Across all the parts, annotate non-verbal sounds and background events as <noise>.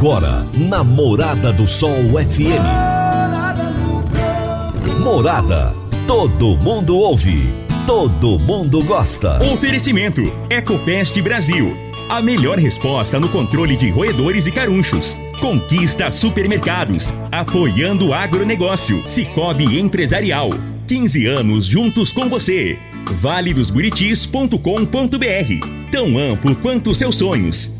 Agora, na Morada do Sol FM. Morada. Todo mundo ouve. Todo mundo gosta. Oferecimento: Ecopest Brasil. A melhor resposta no controle de roedores e carunchos. Conquista supermercados. Apoiando o agronegócio. Cicobi Empresarial. 15 anos juntos com você. valedosburitis.com.br. Tão amplo quanto seus sonhos.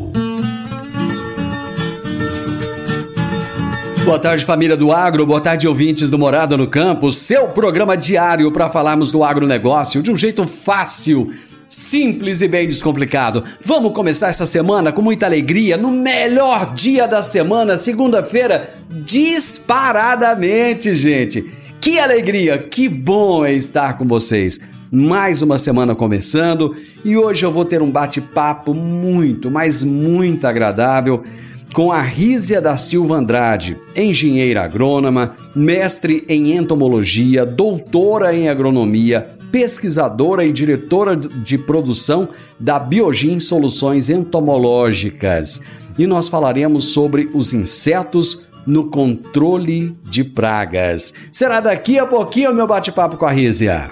Boa tarde, família do agro. Boa tarde, ouvintes do Morada no Campo. Seu programa diário para falarmos do agronegócio de um jeito fácil, simples e bem descomplicado. Vamos começar essa semana com muita alegria, no melhor dia da semana, segunda-feira, disparadamente, gente. Que alegria, que bom é estar com vocês. Mais uma semana começando e hoje eu vou ter um bate-papo muito, mas muito agradável com a Rízia da Silva Andrade, engenheira agrônoma, mestre em entomologia, doutora em agronomia, pesquisadora e diretora de produção da Biogin Soluções Entomológicas. E nós falaremos sobre os insetos no controle de pragas. Será daqui a pouquinho o meu bate-papo com a Rízia.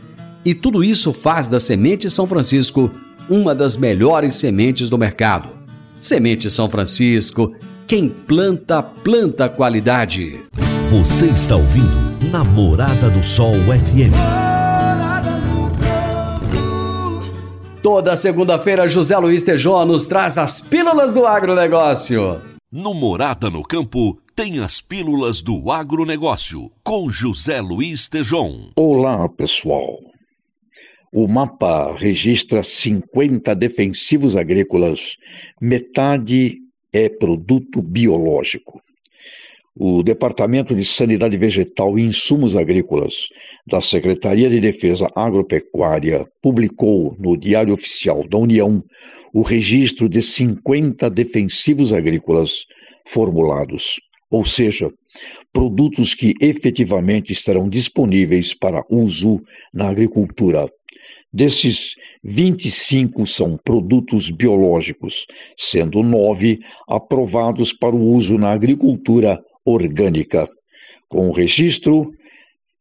e tudo isso faz da Semente São Francisco uma das melhores sementes do mercado. Semente São Francisco, quem planta, planta qualidade. Você está ouvindo Namorada do Sol FM. Toda segunda-feira, José Luiz Tejon nos traz as pílulas do agronegócio. No Morada no Campo, tem as pílulas do agronegócio, com José Luiz Tejon. Olá, pessoal. O mapa registra 50 defensivos agrícolas, metade é produto biológico. O Departamento de Sanidade Vegetal e Insumos Agrícolas da Secretaria de Defesa Agropecuária publicou no Diário Oficial da União o registro de 50 defensivos agrícolas formulados, ou seja, produtos que efetivamente estarão disponíveis para uso na agricultura Desses, 25 são produtos biológicos, sendo nove aprovados para o uso na agricultura orgânica. Com o registro,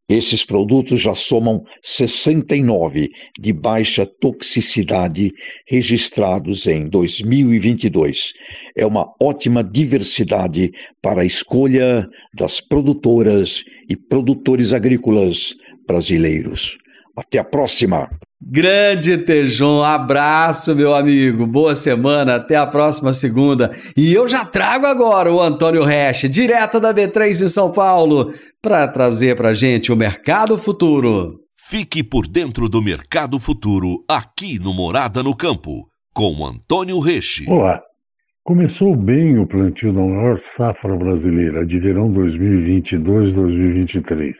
esses produtos já somam 69 de baixa toxicidade registrados em 2022. É uma ótima diversidade para a escolha das produtoras e produtores agrícolas brasileiros. Até a próxima! Grande Tejon, abraço, meu amigo. Boa semana, até a próxima segunda. E eu já trago agora o Antônio Resch, direto da B3 em São Paulo, para trazer para gente o Mercado Futuro. Fique por dentro do Mercado Futuro, aqui no Morada no Campo, com Antônio Resch. Olá. Começou bem o plantio da maior safra brasileira de verão 2022-2023.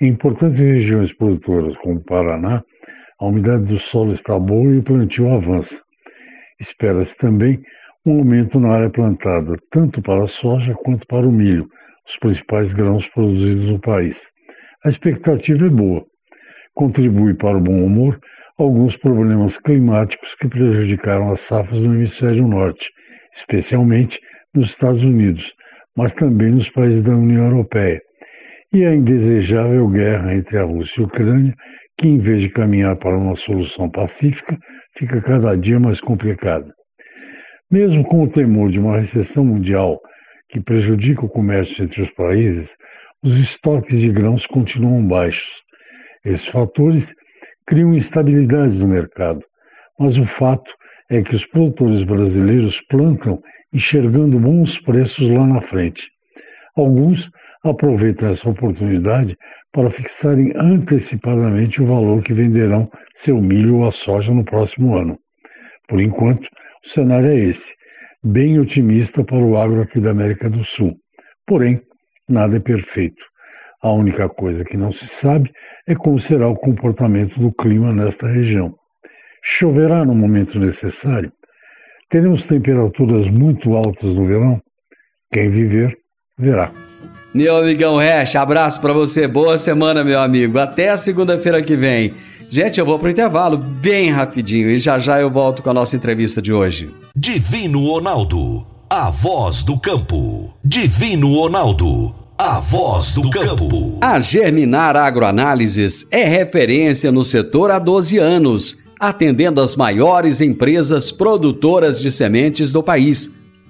Em importantes regiões produtoras como o Paraná, a umidade do solo está boa e o plantio avança. Espera-se também um aumento na área plantada, tanto para a soja quanto para o milho, os principais grãos produzidos no país. A expectativa é boa. Contribui para o bom humor alguns problemas climáticos que prejudicaram as safras no hemisfério norte, especialmente nos Estados Unidos, mas também nos países da União Europeia, e a indesejável guerra entre a Rússia e a Ucrânia, que, em vez de caminhar para uma solução pacífica, fica cada dia mais complicada. Mesmo com o temor de uma recessão mundial que prejudica o comércio entre os países, os estoques de grãos continuam baixos. Esses fatores criam instabilidades no mercado, mas o fato é que os produtores brasileiros plantam enxergando bons preços lá na frente. Alguns aproveitam essa oportunidade para fixarem antecipadamente o valor que venderão seu milho ou a soja no próximo ano. Por enquanto, o cenário é esse, bem otimista para o agro aqui da América do Sul. Porém, nada é perfeito. A única coisa que não se sabe é como será o comportamento do clima nesta região. Choverá no momento necessário? Teremos temperaturas muito altas no verão? Quem viver, verá. Meu amigão Hash, abraço para você, boa semana, meu amigo. Até a segunda-feira que vem. Gente, eu vou pro intervalo bem rapidinho e já já eu volto com a nossa entrevista de hoje. Divino Ronaldo, a voz do campo. Divino Ronaldo, a voz do campo. A Germinar Agroanálises é referência no setor há 12 anos, atendendo as maiores empresas produtoras de sementes do país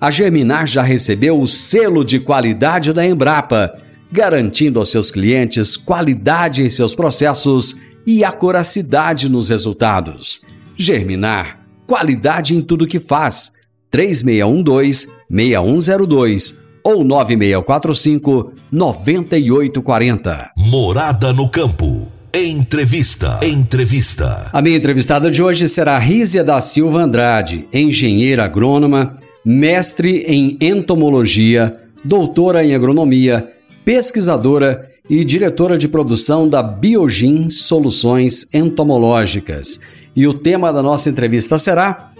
a Germinar já recebeu o selo de qualidade da Embrapa, garantindo aos seus clientes qualidade em seus processos e acuracidade nos resultados. Germinar, qualidade em tudo que faz. 3612-6102 ou 9645-9840. Morada no Campo. Entrevista. Entrevista. A minha entrevistada de hoje será Rízia da Silva Andrade, engenheira agrônoma mestre em entomologia, doutora em agronomia, pesquisadora e diretora de produção da Biogin Soluções Entomológicas. E o tema da nossa entrevista será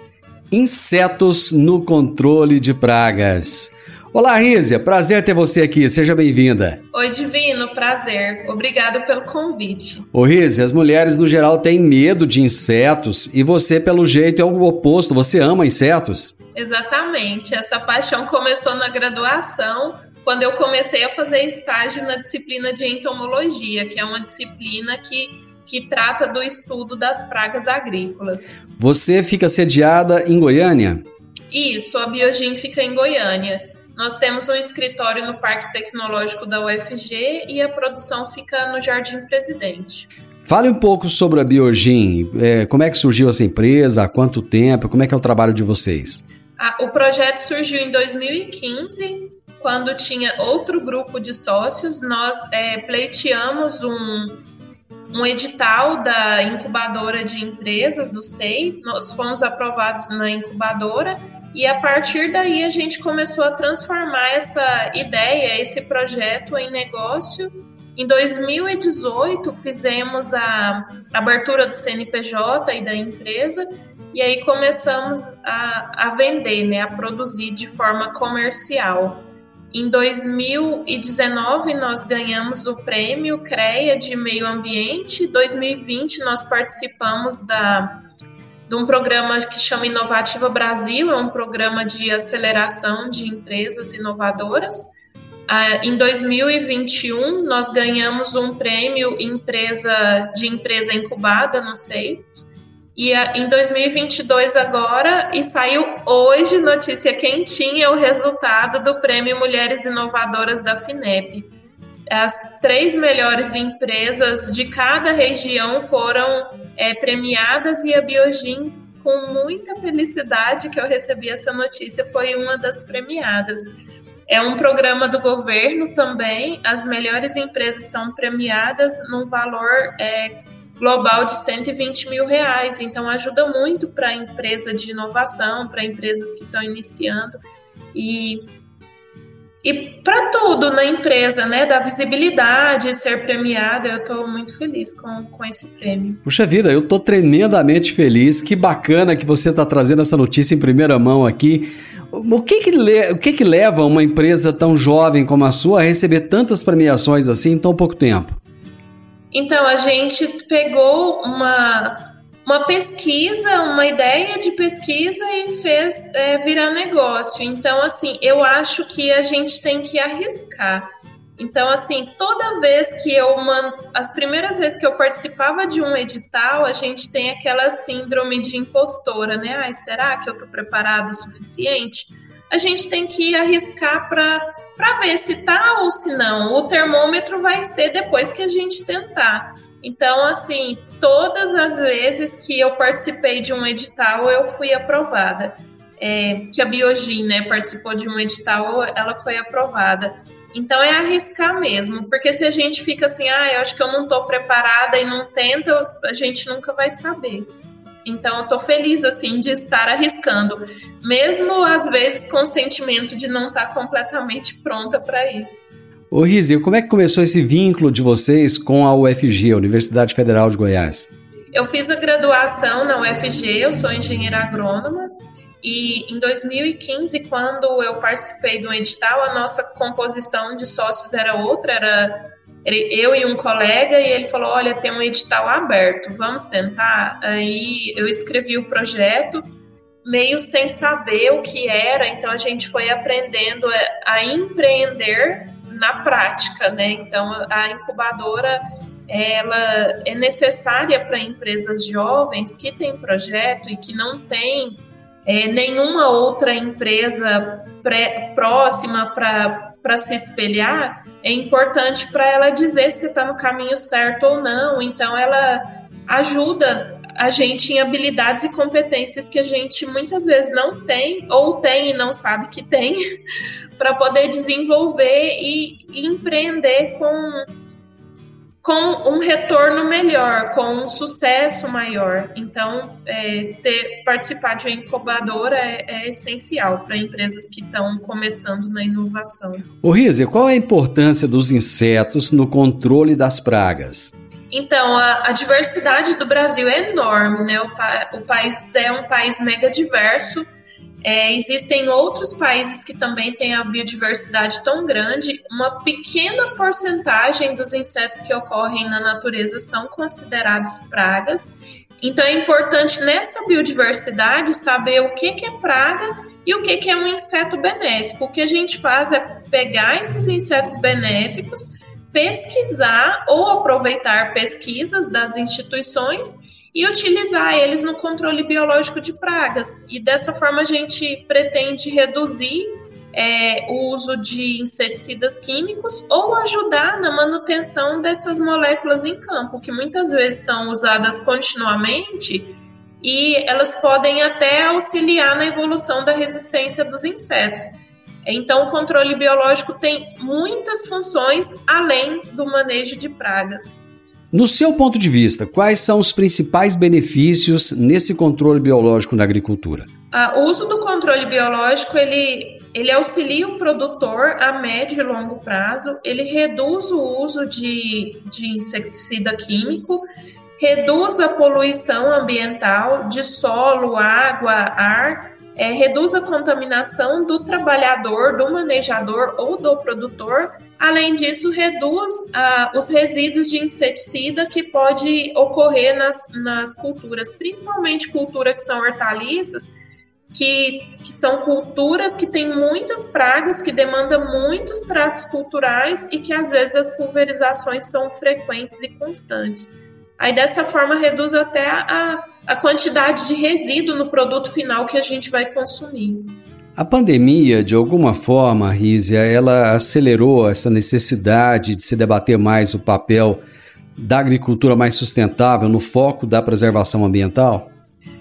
Insetos no controle de pragas. Olá, Rízia, prazer ter você aqui, seja bem-vinda. Oi, Divino, prazer. Obrigado pelo convite. Ô, Rízia, as mulheres no geral têm medo de insetos e você, pelo jeito, é o oposto, você ama insetos. Exatamente, essa paixão começou na graduação, quando eu comecei a fazer estágio na disciplina de entomologia, que é uma disciplina que, que trata do estudo das pragas agrícolas. Você fica sediada em Goiânia? Isso, a Biogin fica em Goiânia. Nós temos um escritório no Parque Tecnológico da UFG e a produção fica no Jardim Presidente. Fale um pouco sobre a Biogin. É, como é que surgiu essa empresa? Há quanto tempo? Como é que é o trabalho de vocês? o projeto surgiu em 2015, quando tinha outro grupo de sócios. Nós é, pleiteamos um, um edital da incubadora de empresas do SEI. Nós fomos aprovados na incubadora e a partir daí a gente começou a transformar essa ideia, esse projeto em negócio. Em 2018 fizemos a abertura do CNPJ e da empresa e aí começamos a, a vender, né, a produzir de forma comercial. Em 2019 nós ganhamos o prêmio CREA de Meio Ambiente. Em 2020 nós participamos da de um programa que chama Inovativa Brasil, é um programa de aceleração de empresas inovadoras. Ah, em 2021, nós ganhamos um prêmio empresa de empresa incubada no SEI. E ah, em 2022 agora, e saiu hoje notícia quentinha, o resultado do Prêmio Mulheres Inovadoras da FINEP as três melhores empresas de cada região foram é, premiadas e a Biogin, com muita felicidade que eu recebi essa notícia, foi uma das premiadas. É um programa do governo também, as melhores empresas são premiadas num valor é, global de 120 mil reais, então ajuda muito para a empresa de inovação, para empresas que estão iniciando. E e para tudo na empresa, né? Da visibilidade, ser premiada, eu estou muito feliz com, com esse prêmio. Puxa vida, eu estou tremendamente feliz. Que bacana que você está trazendo essa notícia em primeira mão aqui. O que que, o que que leva uma empresa tão jovem como a sua a receber tantas premiações assim em tão pouco tempo? Então, a gente pegou uma, uma pesquisa, uma ideia de pesquisa e fez é, virar negócio. Então, assim, eu acho que a gente tem que arriscar. Então, assim, toda vez que eu mando. As primeiras vezes que eu participava de um edital, a gente tem aquela síndrome de impostora, né? Ai, será que eu estou preparado o suficiente? A gente tem que arriscar para ver se tá ou se não. O termômetro vai ser depois que a gente tentar. Então, assim, todas as vezes que eu participei de um edital, eu fui aprovada. É, que a Biogin, né, participou de um edital, ela foi aprovada. Então é arriscar mesmo, porque se a gente fica assim, ah, eu acho que eu não estou preparada e não tenta, a gente nunca vai saber. Então eu tô feliz assim de estar arriscando, mesmo às vezes com o sentimento de não estar tá completamente pronta para isso. Ô Rizzi, como é que começou esse vínculo de vocês com a UFG, a Universidade Federal de Goiás? Eu fiz a graduação na UFG, eu sou engenheira agrônoma, e em 2015, quando eu participei do edital, a nossa composição de sócios era outra, era eu e um colega, e ele falou: Olha, tem um edital aberto, vamos tentar. Aí eu escrevi o projeto, meio sem saber o que era, então a gente foi aprendendo a empreender na prática, né? Então a incubadora ela é necessária para empresas jovens que têm projeto e que não têm é, nenhuma outra empresa pré, próxima para se espelhar, é importante para ela dizer se está no caminho certo ou não. Então, ela ajuda a gente em habilidades e competências que a gente muitas vezes não tem, ou tem e não sabe que tem, <laughs> para poder desenvolver e, empreender com, com um retorno melhor, com um sucesso maior. Então, é, ter, participar de uma incubadora é, é essencial para empresas que estão começando na inovação. O Rizia, qual é a importância dos insetos no controle das pragas? Então, a, a, diversidade do Brasil é enorme, né? O, pa, o país é um país mega diverso. É, existem outros países que também têm a biodiversidade tão grande. Uma pequena porcentagem dos insetos que ocorrem na natureza são considerados pragas. Então, é importante nessa biodiversidade saber o que, que é praga e o que, que é um inseto benéfico. O que a gente faz é pegar esses insetos benéficos pesquisar ou aproveitar pesquisas das instituições e utilizar eles no controle biológico de pragas. E dessa forma a gente pretende reduzir é, o uso de inseticidas químicos ou ajudar na manutenção dessas moléculas em campo, que muitas vezes são usadas continuamente e elas podem até auxiliar na evolução da resistência dos insetos. Então, o controle biológico tem muitas funções além do manejo de pragas. No seu ponto de vista, quais são os principais benefícios nesse controle biológico na agricultura? Ah, o uso do controle biológico ele, ele auxilia o produtor a médio e longo prazo, ele reduz o uso de, de inseticida químico, reduz a poluição ambiental de solo, água, ar é, reduz a contaminação do trabalhador, do manejador ou do produtor. Além disso, reduz ah, os resíduos de inseticida que pode ocorrer nas, nas culturas, principalmente cultura que são hortaliças, que, que são culturas que têm muitas pragas, que demandam muitos tratos culturais e que às vezes as pulverizações são frequentes e constantes. Aí dessa forma reduz até a, a quantidade de resíduo no produto final que a gente vai consumir. A pandemia, de alguma forma, Rízia, ela acelerou essa necessidade de se debater mais o papel da agricultura mais sustentável no foco da preservação ambiental?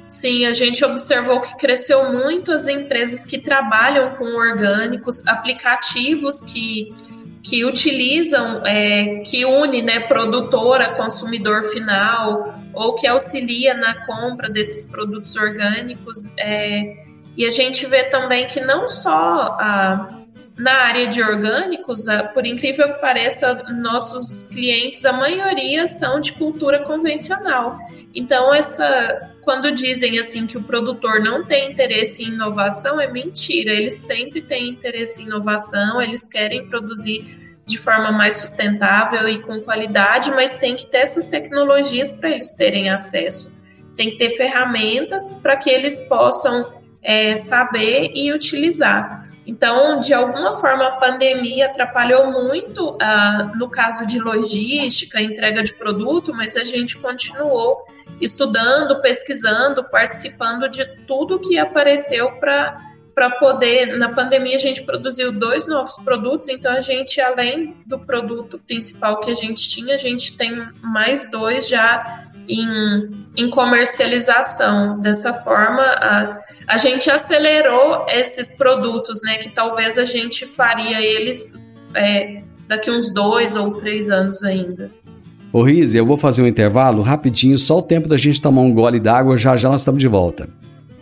Sim, a gente observou que cresceu muito as empresas que trabalham com orgânicos, aplicativos que que utilizam, é, que une né, produtor a consumidor final ou que auxilia na compra desses produtos orgânicos. É, e a gente vê também que não só a, na área de orgânicos, a, por incrível que pareça, nossos clientes, a maioria são de cultura convencional. Então, essa quando dizem assim que o produtor não tem interesse em inovação, é mentira. Eles sempre têm interesse em inovação, eles querem produzir de forma mais sustentável e com qualidade, mas tem que ter essas tecnologias para eles terem acesso. tem que ter ferramentas para que eles possam é, saber e utilizar. Então, de alguma forma, a pandemia atrapalhou muito ah, no caso de logística, entrega de produto, mas a gente continuou estudando, pesquisando, participando de tudo que apareceu para para poder, na pandemia a gente produziu dois novos produtos, então a gente, além do produto principal que a gente tinha, a gente tem mais dois já em, em comercialização. Dessa forma, a, a gente acelerou esses produtos, né? Que talvez a gente faria eles é, daqui uns dois ou três anos ainda. Ô Rizzi, eu vou fazer um intervalo rapidinho, só o tempo da gente tomar um gole d'água, já já nós estamos de volta.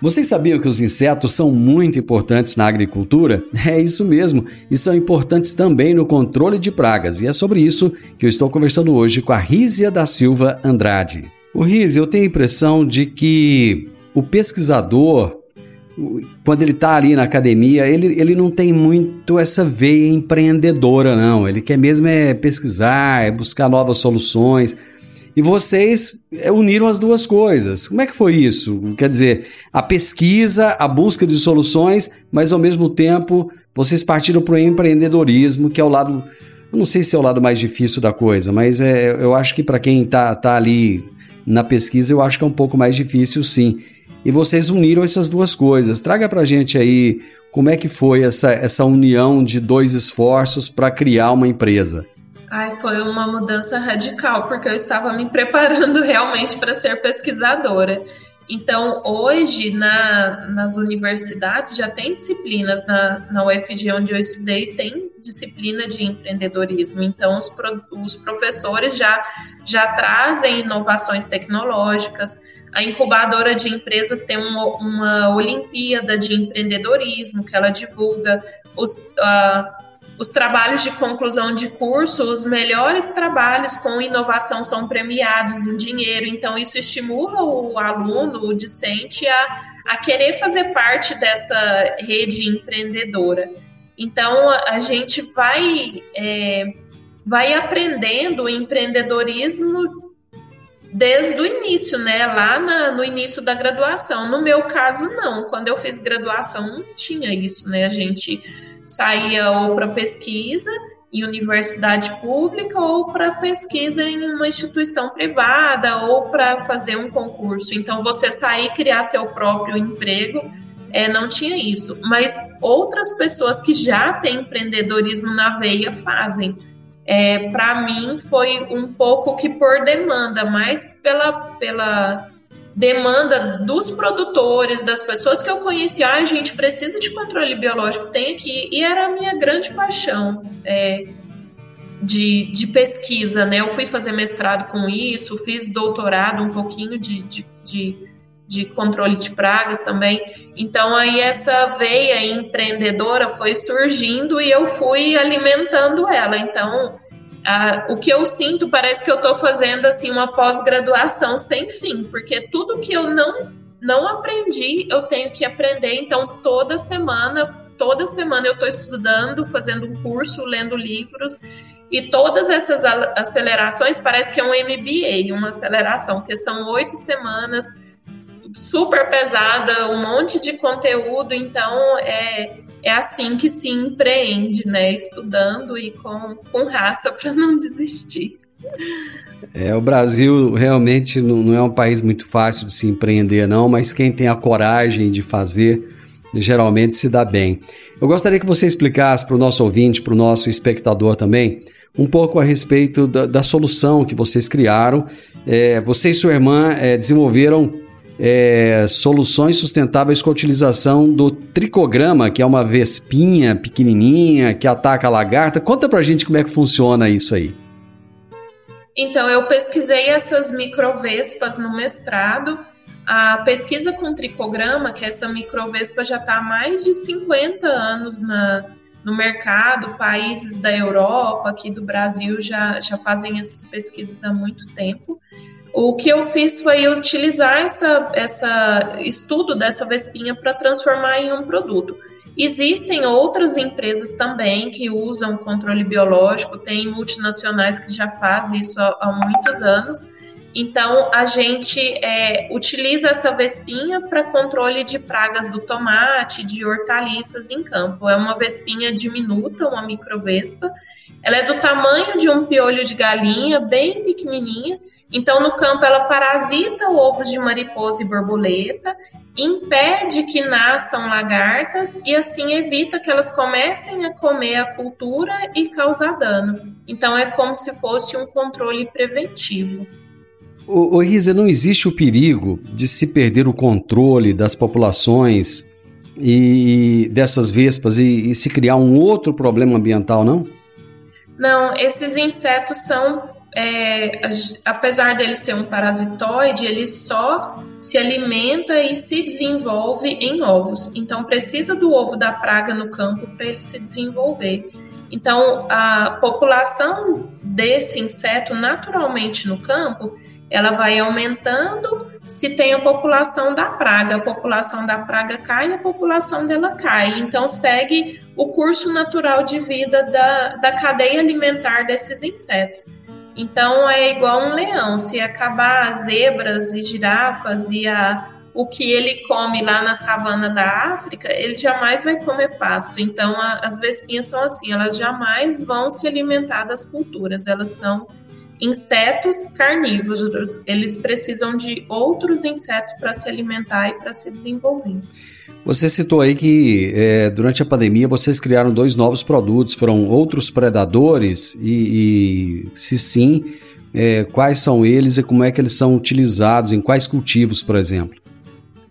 Vocês sabiam que os insetos são muito importantes na agricultura? É isso mesmo, e são importantes também no controle de pragas, e é sobre isso que eu estou conversando hoje com a Rízia da Silva Andrade. O Riz, eu tenho a impressão de que o pesquisador, quando ele está ali na academia, ele, ele não tem muito essa veia empreendedora, não. Ele quer mesmo é pesquisar, é buscar novas soluções. E vocês é, uniram as duas coisas. Como é que foi isso? Quer dizer, a pesquisa, a busca de soluções, mas ao mesmo tempo vocês partiram para o empreendedorismo, que é o lado. Eu não sei se é o lado mais difícil da coisa, mas é, eu acho que para quem está tá ali na pesquisa eu acho que é um pouco mais difícil sim. E vocês uniram essas duas coisas. Traga para gente aí como é que foi essa, essa união de dois esforços para criar uma empresa. Ai, foi uma mudança radical, porque eu estava me preparando <laughs> realmente para ser pesquisadora. Então, hoje, na, nas universidades, já tem disciplinas, na, na UFG, onde eu estudei, tem disciplina de empreendedorismo. Então, os, pro, os professores já, já trazem inovações tecnológicas. A incubadora de empresas tem uma, uma Olimpíada de empreendedorismo que ela divulga. Os, uh, os trabalhos de conclusão de curso, os melhores trabalhos com inovação são premiados em dinheiro, então isso estimula o aluno, o discente, a, a querer fazer parte dessa rede empreendedora. Então a gente vai, é, vai aprendendo o empreendedorismo desde o início, né? Lá na, no início da graduação. No meu caso, não. Quando eu fiz graduação, não tinha isso, né? A gente saía ou para pesquisa em universidade pública ou para pesquisa em uma instituição privada ou para fazer um concurso. Então, você sair e criar seu próprio emprego, é, não tinha isso. Mas outras pessoas que já têm empreendedorismo na veia fazem. É, para mim, foi um pouco que por demanda, mais pela, pela demanda dos produtores, das pessoas que eu conheci, ah, a gente precisa de controle biológico, tem aqui, e era a minha grande paixão é, de, de pesquisa, né? Eu fui fazer mestrado com isso, fiz doutorado um pouquinho de, de, de, de controle de pragas também. Então aí essa veia empreendedora foi surgindo e eu fui alimentando ela. Então ah, o que eu sinto parece que eu estou fazendo assim uma pós-graduação sem fim, porque tudo que eu não não aprendi eu tenho que aprender. Então toda semana toda semana eu estou estudando, fazendo um curso, lendo livros, e todas essas acelerações parece que é um MBA, uma aceleração, porque são oito semanas, super pesada, um monte de conteúdo, então é, é assim que se empreende, né? Estudando e com, com raça <laughs> para não desistir. É, o Brasil realmente não, não é um país muito fácil de se empreender, não, mas quem tem a coragem de fazer geralmente se dá bem. Eu gostaria que você explicasse para o nosso ouvinte, para o nosso espectador também, um pouco a respeito da, da solução que vocês criaram. É, você e sua irmã é, desenvolveram é, soluções sustentáveis com a utilização do tricograma, que é uma vespinha pequenininha que ataca a lagarta. Conta para a gente como é que funciona isso aí. Então, eu pesquisei essas microvespas no mestrado. A pesquisa com tricograma, que essa microvespa já está há mais de 50 anos na, no mercado, países da Europa, aqui do Brasil já, já fazem essas pesquisas há muito tempo. O que eu fiz foi utilizar essa, essa estudo dessa vespinha para transformar em um produto. Existem outras empresas também que usam controle biológico, tem multinacionais que já fazem isso há, há muitos anos. Então, a gente é, utiliza essa vespinha para controle de pragas do tomate, de hortaliças em campo. É uma vespinha diminuta, uma microvespa. Ela é do tamanho de um piolho de galinha, bem pequenininha, então, no campo, ela parasita ovos de mariposa e borboleta, impede que nasçam lagartas e assim evita que elas comecem a comer a cultura e causar dano. Então, é como se fosse um controle preventivo. O, o Risa, não existe o perigo de se perder o controle das populações e dessas vespas e, e se criar um outro problema ambiental, não? Não, esses insetos são é, apesar dele ser um parasitoide, ele só se alimenta e se desenvolve em ovos. Então, precisa do ovo da praga no campo para ele se desenvolver. Então, a população desse inseto naturalmente no campo, ela vai aumentando se tem a população da praga. A população da praga cai, a população dela cai. Então, segue o curso natural de vida da, da cadeia alimentar desses insetos. Então é igual um leão. Se acabar as zebras e girafas e a, o que ele come lá na savana da África, ele jamais vai comer pasto. Então a, as vespinhas são assim, elas jamais vão se alimentar das culturas. Elas são insetos carnívoros. Eles precisam de outros insetos para se alimentar e para se desenvolver. Você citou aí que é, durante a pandemia vocês criaram dois novos produtos, foram outros predadores e, e se sim, é, quais são eles e como é que eles são utilizados, em quais cultivos, por exemplo?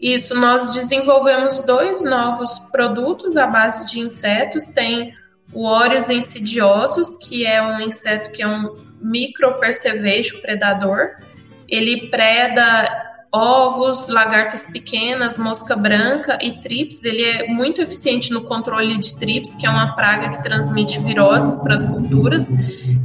Isso, nós desenvolvemos dois novos produtos à base de insetos. Tem o Óreos insidiosos, que é um inseto que é um micropercevejo predador. Ele preda ovos, lagartas pequenas, mosca branca e trips. Ele é muito eficiente no controle de trips, que é uma praga que transmite viroses para as culturas.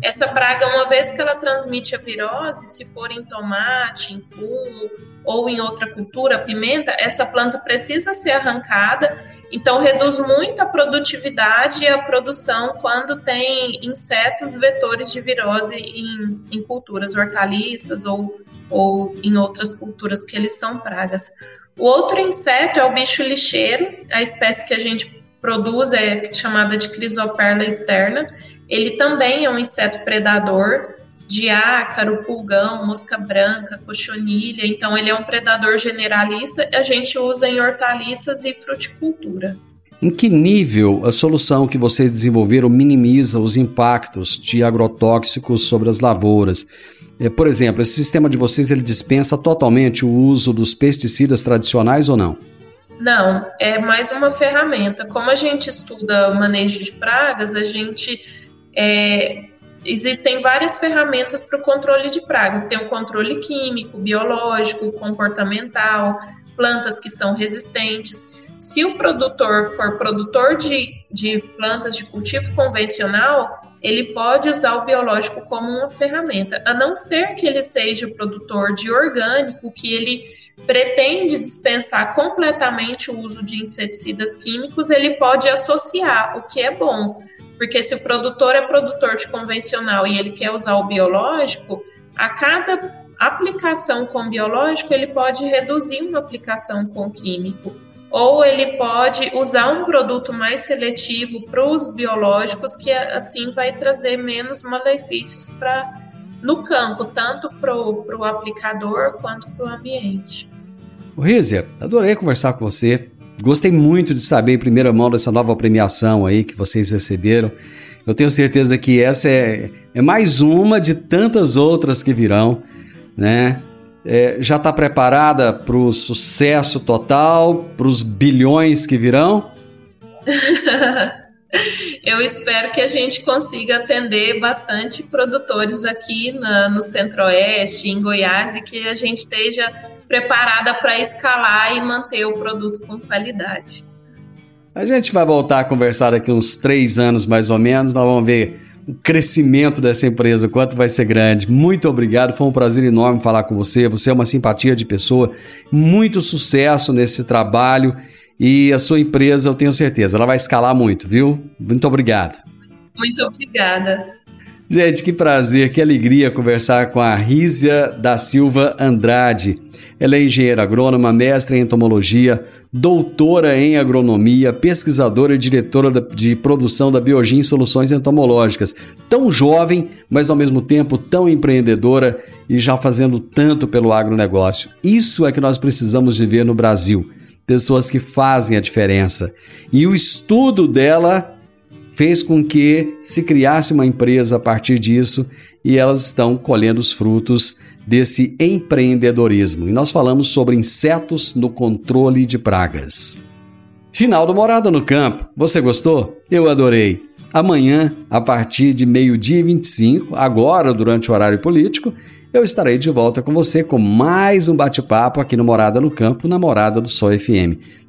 Essa praga, uma vez que ela transmite a virose, se for em tomate, em fumo ou em outra cultura, pimenta, essa planta precisa ser arrancada. Então, reduz muito a produtividade e a produção quando tem insetos vetores de virose em, em culturas hortaliças ou ou em outras culturas que eles são pragas. O outro inseto é o bicho lixeiro, a espécie que a gente produz é chamada de Chrysoperla externa. Ele também é um inseto predador de ácaro, pulgão, mosca branca, cochonilha. Então ele é um predador generalista. A gente usa em hortaliças e fruticultura. Em que nível a solução que vocês desenvolveram minimiza os impactos de agrotóxicos sobre as lavouras? É, por exemplo, esse sistema de vocês ele dispensa totalmente o uso dos pesticidas tradicionais ou não? Não, é mais uma ferramenta. Como a gente estuda manejo de pragas, a gente é, existem várias ferramentas para o controle de pragas. Tem o controle químico, biológico, comportamental, plantas que são resistentes. Se o produtor for produtor de, de plantas de cultivo convencional, ele pode usar o biológico como uma ferramenta, a não ser que ele seja produtor de orgânico, que ele pretende dispensar completamente o uso de inseticidas químicos, ele pode associar, o que é bom. Porque se o produtor é produtor de convencional e ele quer usar o biológico, a cada aplicação com biológico, ele pode reduzir uma aplicação com químico ou ele pode usar um produto mais seletivo para os biológicos, que assim vai trazer menos malefícios para no campo, tanto para o aplicador quanto para o ambiente. Rízia, adorei conversar com você. Gostei muito de saber em primeira mão dessa nova premiação aí que vocês receberam. Eu tenho certeza que essa é, é mais uma de tantas outras que virão, né? é, já está preparada para o sucesso total, para os bilhões que virão? <laughs> Eu espero que a gente consiga atender bastante produtores aqui na, no Centro-Oeste, em Goiás, e que a gente esteja preparada para escalar e manter o produto com qualidade. A gente vai voltar a conversar daqui uns três anos mais ou menos, nós vamos ver o crescimento dessa empresa, o quanto vai ser grande. Muito obrigado, foi um prazer enorme falar com você. Você é uma simpatia de pessoa, muito sucesso nesse trabalho e a sua empresa, eu tenho certeza, ela vai escalar muito, viu? Muito obrigado. Muito obrigada. Gente, que prazer, que alegria conversar com a Rízia da Silva Andrade. Ela é engenheira agrônoma, mestre em entomologia, doutora em agronomia, pesquisadora e diretora de produção da Biogin Soluções Entomológicas. Tão jovem, mas ao mesmo tempo tão empreendedora e já fazendo tanto pelo agronegócio. Isso é que nós precisamos de ver no Brasil. Pessoas que fazem a diferença. E o estudo dela fez com que se criasse uma empresa a partir disso e elas estão colhendo os frutos desse empreendedorismo. E nós falamos sobre insetos no controle de pragas. Final do Morada no Campo. Você gostou? Eu adorei. Amanhã, a partir de meio-dia e 25, agora durante o horário político, eu estarei de volta com você com mais um bate-papo aqui no Morada no Campo, na Morada do Sol FM.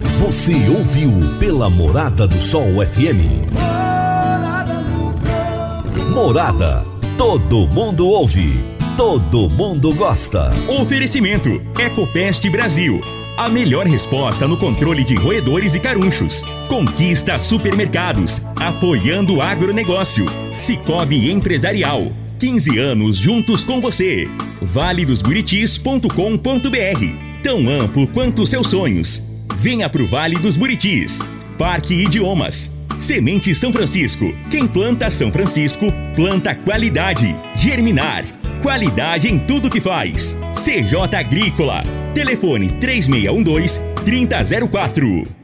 Você ouviu pela Morada do Sol FM. Morada. Todo mundo ouve. Todo mundo gosta. Oferecimento: Ecopest Brasil. A melhor resposta no controle de roedores e carunchos. Conquista supermercados, apoiando o agronegócio. Cicobi Empresarial. 15 anos juntos com você. Valedosburitis.com.br. Tão amplo quanto seus sonhos. Venha pro Vale dos Buritis. Parque Idiomas. Semente São Francisco. Quem planta São Francisco, planta qualidade. Germinar. Qualidade em tudo que faz. CJ Agrícola. Telefone 3612 3004.